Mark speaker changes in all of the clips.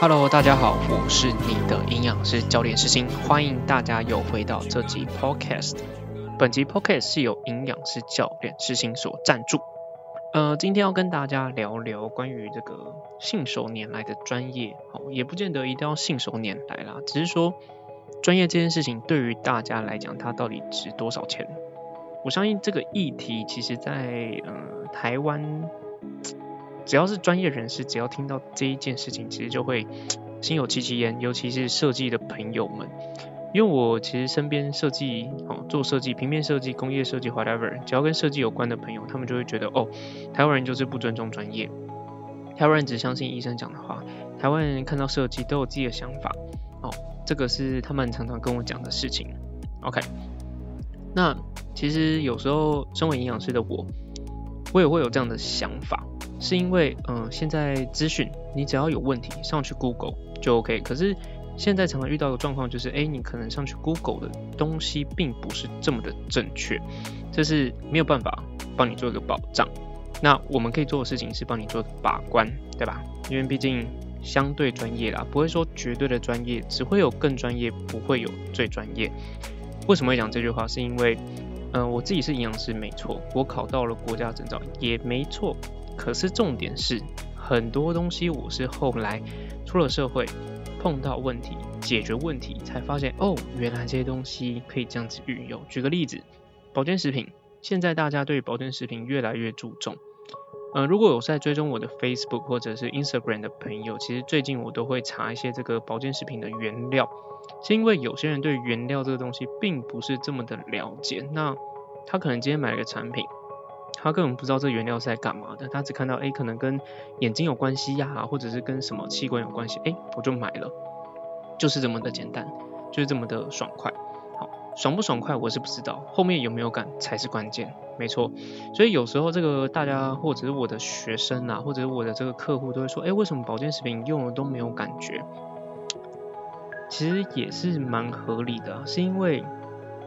Speaker 1: Hello，大家好，我是你的营养师教练师星，欢迎大家又回到这集 Podcast。本集 Podcast 是由营养师教练师星所赞助。呃，今天要跟大家聊聊关于这个信手拈来的专业，哦，也不见得一定要信手拈来啦，只是说专业这件事情对于大家来讲，它到底值多少钱？我相信这个议题，其实在呃台湾。只要是专业人士，只要听到这一件事情，其实就会心有戚戚焉。尤其是设计的朋友们，因为我其实身边设计哦，做设计、平面设计、工业设计，whatever，只要跟设计有关的朋友，他们就会觉得哦，台湾人就是不尊重专业，台湾人只相信医生讲的话，台湾人看到设计都有自己的想法。哦，这个是他们常常跟我讲的事情。OK，那其实有时候身为营养师的我，我也会有这样的想法。是因为，嗯，现在资讯你只要有问题上去 Google 就 OK。可是现在常常遇到的状况就是，哎，你可能上去 Google 的东西并不是这么的正确，这是没有办法帮你做一个保障。那我们可以做的事情是帮你做把关，对吧？因为毕竟相对专业啦，不会说绝对的专业，只会有更专业，不会有最专业。为什么会讲这句话？是因为，嗯，我自己是营养师，没错，我考到了国家证照，也没错。可是重点是，很多东西我是后来出了社会，碰到问题，解决问题，才发现哦，原来这些东西可以这样子运用。举个例子，保健食品，现在大家对保健食品越来越注重。呃，如果有在追踪我的 Facebook 或者是 Instagram 的朋友，其实最近我都会查一些这个保健食品的原料，是因为有些人对原料这个东西并不是这么的了解，那他可能今天买了个产品。他根本不知道这原料是在干嘛的，他只看到哎，可能跟眼睛有关系呀，或者是跟什么器官有关系，哎，我就买了，就是这么的简单，就是这么的爽快。好，爽不爽快我是不知道，后面有没有感才是关键，没错。所以有时候这个大家或者是我的学生啊，或者是我的这个客户都会说，哎，为什么保健食品用了都没有感觉？其实也是蛮合理的，是因为。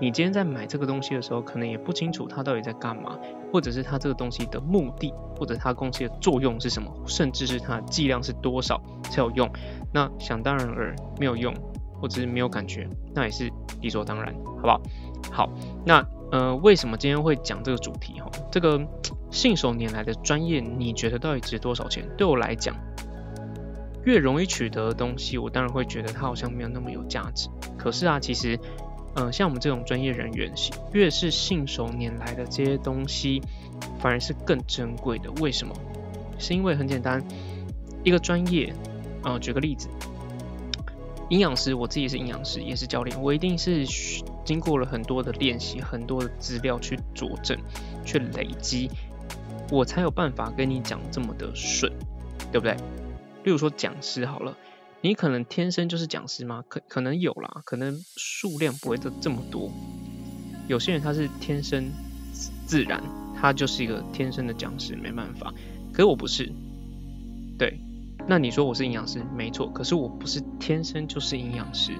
Speaker 1: 你今天在买这个东西的时候，可能也不清楚它到底在干嘛，或者是它这个东西的目的，或者它东西的作用是什么，甚至是它的剂量是多少才有用。那想当然而没有用，或者是没有感觉，那也是理所当然，好不好？好，那呃，为什么今天会讲这个主题？哈，这个信手拈来的专业，你觉得到底值多少钱？对我来讲，越容易取得的东西，我当然会觉得它好像没有那么有价值。可是啊，其实。嗯，像我们这种专业人员，越是信手拈来的这些东西，反而是更珍贵的。为什么？是因为很简单，一个专业，嗯，举个例子，营养师，我自己是营养师，也是教练，我一定是经过了很多的练习，很多的资料去佐证，去累积，我才有办法跟你讲这么的顺，对不对？例如说讲师好了。你可能天生就是讲师吗？可可能有啦，可能数量不会这这么多。有些人他是天生自然，他就是一个天生的讲师，没办法。可是我不是，对。那你说我是营养师，没错。可是我不是天生就是营养师，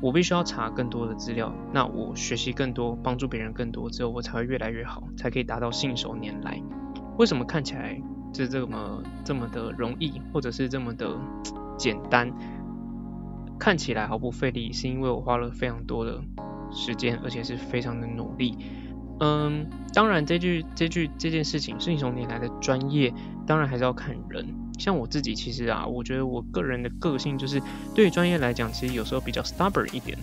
Speaker 1: 我必须要查更多的资料，那我学习更多，帮助别人更多之后，我才会越来越好，才可以达到信手拈来。为什么看起来是这么这么的容易，或者是这么的？简单，看起来毫不费力，是因为我花了非常多的时间，而且是非常的努力。嗯，当然这句这句这件事情，信手拈来的专业，当然还是要看人。像我自己，其实啊，我觉得我个人的个性就是，对于专业来讲，其实有时候比较 stubborn 一点，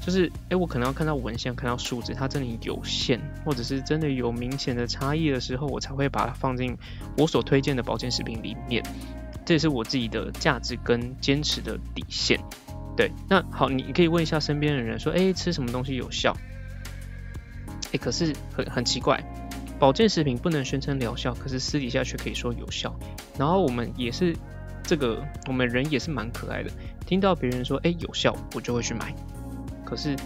Speaker 1: 就是，哎，我可能要看到文献，看到数字，它真的有限，或者是真的有明显的差异的时候，我才会把它放进我所推荐的保健食品里面。这也是我自己的价值跟坚持的底线，对。那好，你可以问一下身边的人说，哎，吃什么东西有效？哎，可是很很奇怪，保健食品不能宣称疗效，可是私底下却可以说有效。然后我们也是这个，我们人也是蛮可爱的，听到别人说，哎，有效，我就会去买。可是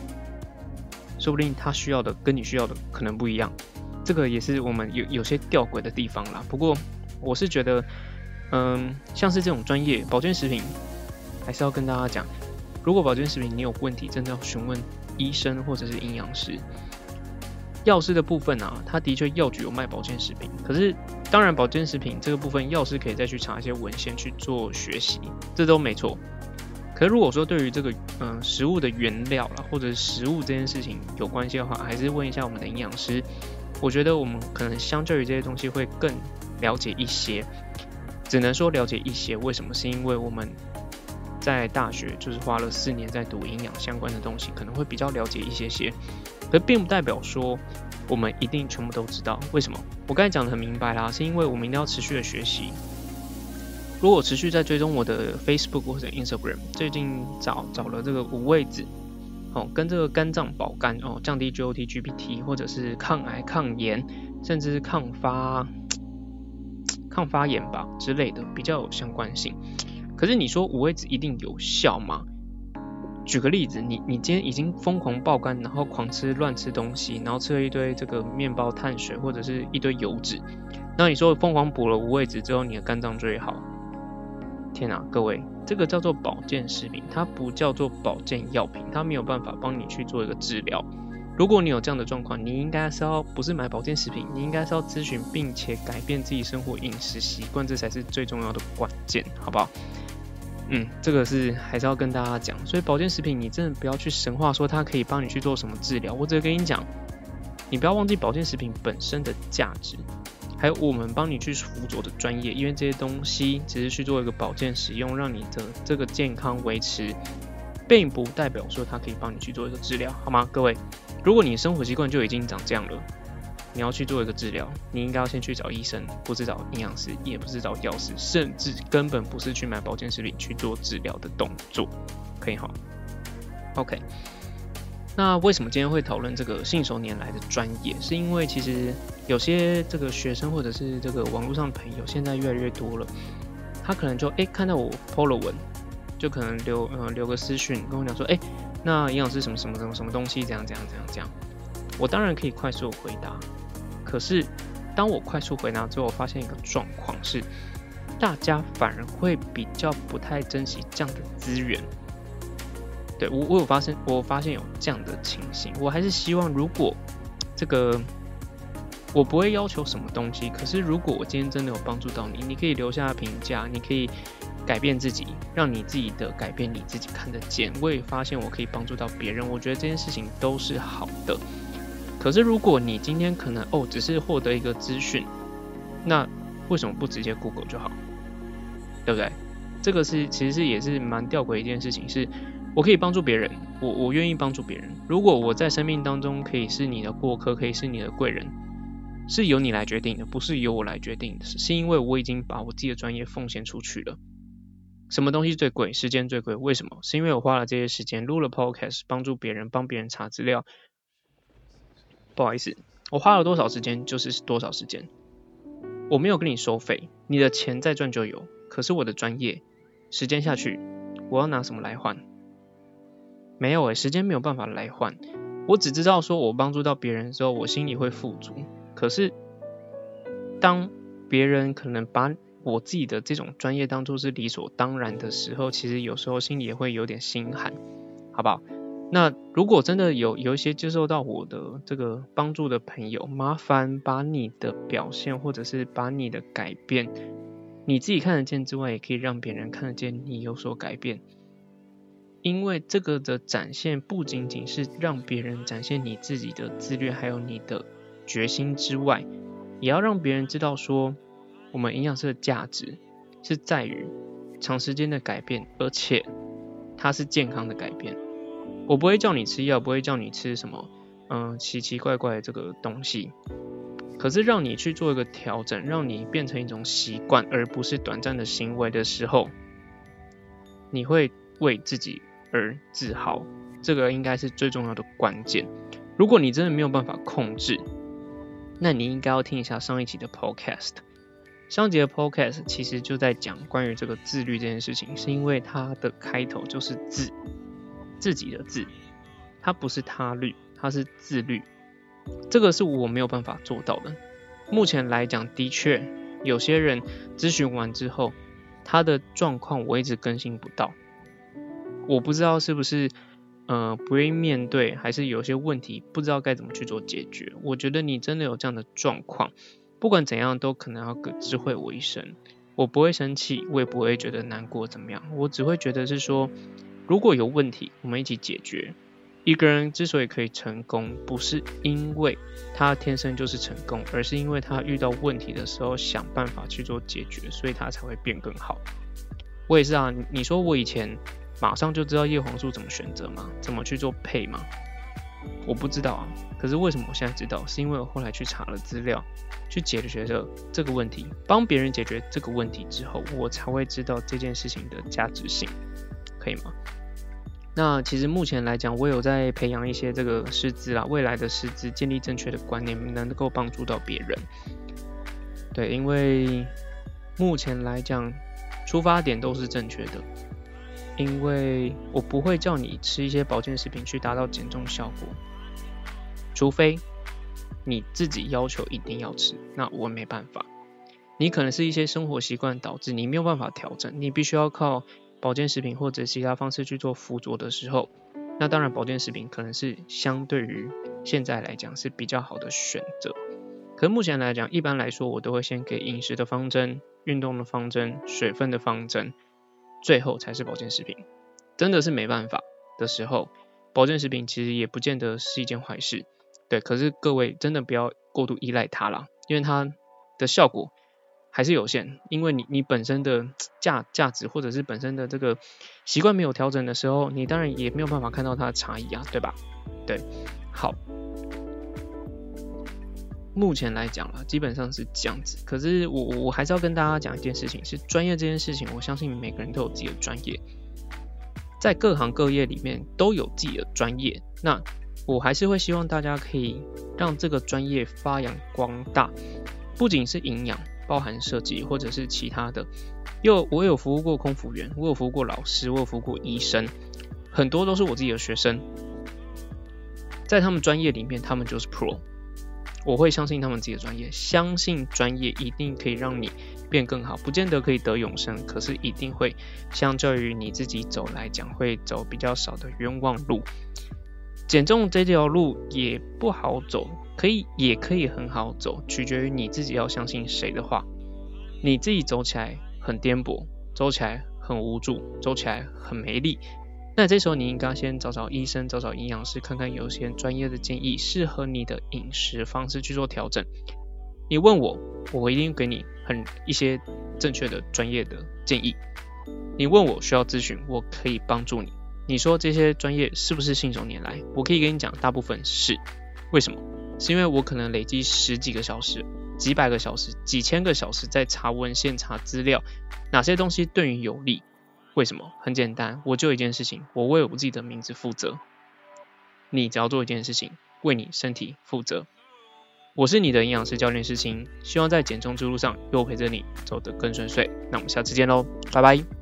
Speaker 1: 说不定他需要的跟你需要的可能不一样，这个也是我们有有些吊诡的地方啦。不过我是觉得。嗯，像是这种专业保健食品，还是要跟大家讲，如果保健食品你有问题，真的要询问医生或者是营养师。药师的部分啊，它的确药局有卖保健食品，可是当然保健食品这个部分，药师可以再去查一些文献去做学习，这都没错。可是如果说对于这个嗯食物的原料啦，或者食物这件事情有关系的话，还是问一下我们的营养师。我觉得我们可能相较于这些东西会更了解一些，只能说了解一些。为什么？是因为我们在大学就是花了四年在读营养相关的东西，可能会比较了解一些些。可并不代表说我们一定全部都知道。为什么？我刚才讲的很明白啦，是因为我们一定要持续的学习。如果持续在追踪我的 Facebook 或者 Instagram，最近找找了这个五味子，哦，跟这个肝脏保肝哦，降低 GOT、GPT，或者是抗癌、抗炎，甚至是抗发抗发炎吧之类的，比较有相关性。可是你说五味子一定有效吗？举个例子，你你今天已经疯狂爆肝，然后狂吃乱吃东西，然后吃了一堆这个面包、碳水或者是一堆油脂，那你说疯狂补了五味子之后，你的肝脏就会好？天哪，各位，这个叫做保健食品，它不叫做保健药品，它没有办法帮你去做一个治疗。如果你有这样的状况，你应该是要不是买保健食品，你应该是要咨询并且改变自己生活饮食习惯，这才是最重要的关键，好不好？嗯，这个是还是要跟大家讲，所以保健食品你真的不要去神话说它可以帮你去做什么治疗。我只是跟你讲，你不要忘记保健食品本身的价值，还有我们帮你去辅佐的专业，因为这些东西只是去做一个保健使用，让你的这个健康维持，并不代表说它可以帮你去做一个治疗，好吗？各位，如果你生活习惯就已经长这样了。你要去做一个治疗，你应该要先去找医生，不是找营养师，也不是找药师，甚至根本不是去买保健食品去做治疗的动作，可以哈？OK，那为什么今天会讨论这个信手拈来的专业？是因为其实有些这个学生或者是这个网络上的朋友现在越来越多了，他可能就哎看到我 PO 了文，就可能留呃留个私讯跟我讲说，哎，那营养师什么什么什么什么东西，怎样怎样怎样怎样，我当然可以快速回答。可是，当我快速回答之后，我发现一个状况是，大家反而会比较不太珍惜这样的资源。对我，我有发现，我发现有这样的情形。我还是希望，如果这个我不会要求什么东西，可是如果我今天真的有帮助到你，你可以留下评价，你可以改变自己，让你自己的改变你自己看得见。我也发现我可以帮助到别人，我觉得这件事情都是好的。可是，如果你今天可能哦，只是获得一个资讯，那为什么不直接 Google 就好？对不对？这个是其实是也是蛮吊诡一件事情，是我可以帮助别人，我我愿意帮助别人。如果我在生命当中可以是你的过客，可以是你的贵人，是由你来决定的，不是由我来决定的，是因为我已经把我自己的专业奉献出去了。什么东西最贵？时间最贵。为什么？是因为我花了这些时间录了 Podcast，帮助别人，帮别人查资料。不好意思，我花了多少时间就是多少时间，我没有跟你收费，你的钱再赚就有。可是我的专业，时间下去，我要拿什么来换？没有诶，时间没有办法来换。我只知道说我帮助到别人之后，我心里会富足。可是当别人可能把我自己的这种专业当做是理所当然的时候，其实有时候心里也会有点心寒，好不好？那如果真的有有一些接受到我的这个帮助的朋友，麻烦把你的表现或者是把你的改变，你自己看得见之外，也可以让别人看得见你有所改变。因为这个的展现不仅仅是让别人展现你自己的自律，还有你的决心之外，也要让别人知道说，我们营养师的价值是在于长时间的改变，而且它是健康的改变。我不会叫你吃药，不会叫你吃什么，嗯，奇奇怪怪的这个东西。可是让你去做一个调整，让你变成一种习惯，而不是短暂的行为的时候，你会为自己而自豪。这个应该是最重要的关键。如果你真的没有办法控制，那你应该要听一下上一集的 Podcast。上一集的 Podcast 其实就在讲关于这个自律这件事情，是因为它的开头就是自。自己的自，它不是他律，它是自律。这个是我没有办法做到的。目前来讲，的确有些人咨询完之后，他的状况我一直更新不到。我不知道是不是，呃不愿意面对，还是有些问题不知道该怎么去做解决。我觉得你真的有这样的状况，不管怎样都可能要个智慧我一生。我不会生气，我也不会觉得难过怎么样，我只会觉得是说，如果有问题，我们一起解决。一个人之所以可以成功，不是因为他天生就是成功，而是因为他遇到问题的时候想办法去做解决，所以他才会变更好。我也是啊，你说我以前马上就知道叶黄素怎么选择吗？怎么去做配吗？我不知道啊。可是为什么我现在知道？是因为我后来去查了资料，去解决了这个问题，帮别人解决这个问题之后，我才会知道这件事情的价值性，可以吗？那其实目前来讲，我有在培养一些这个师资啦，未来的师资建立正确的观念，能够帮助到别人。对，因为目前来讲，出发点都是正确的。因为我不会叫你吃一些保健食品去达到减重效果，除非你自己要求一定要吃，那我没办法。你可能是一些生活习惯导致你没有办法调整，你必须要靠。保健食品或者其他方式去做辅佐的时候，那当然保健食品可能是相对于现在来讲是比较好的选择。可是目前来讲，一般来说我都会先给饮食的方针、运动的方针、水分的方针，最后才是保健食品。真的是没办法的时候，保健食品其实也不见得是一件坏事。对，可是各位真的不要过度依赖它了，因为它的效果。还是有限，因为你你本身的 价价值或者是本身的这个习惯没有调整的时候，你当然也没有办法看到它的差异啊，对吧？对，好，目前来讲啊，基本上是这样子。可是我我还是要跟大家讲一件事情，是专业这件事情，我相信每个人都有自己的专业，在各行各业里面都有自己的专业。那我还是会希望大家可以让这个专业发扬光大，不仅是营养。包含设计或者是其他的，又我有服务过空服员，我有服务过老师，我有服务过医生，很多都是我自己的学生，在他们专业里面，他们就是 pro，我会相信他们自己的专业，相信专业一定可以让你变更好，不见得可以得永生，可是一定会相较于你自己走来讲，会走比较少的冤枉路。减重这条路也不好走。可以，也可以很好走，取决于你自己要相信谁的话。你自己走起来很颠簸，走起来很无助，走起来很没力。那这时候你应该先找找医生，找找营养师，看看有些专业的建议，适合你的饮食方式去做调整。你问我，我一定给你很一些正确的专业的建议。你问我需要咨询，我可以帮助你。你说这些专业是不是信手拈来？我可以跟你讲，大部分是。为什么？是因为我可能累积十几个小时、几百个小时、几千个小时在查文献、查资料，哪些东西对你有利？为什么？很简单，我就一件事情，我为我自己的名字负责。你只要做一件事情，为你身体负责。我是你的营养师教练师清，希望在减重之路上又陪着你走得更顺遂。那我们下次见喽，拜拜。